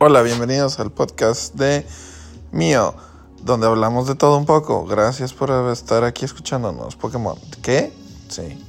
Hola, bienvenidos al podcast de mío, donde hablamos de todo un poco. Gracias por estar aquí escuchándonos. Pokémon, ¿qué? Sí.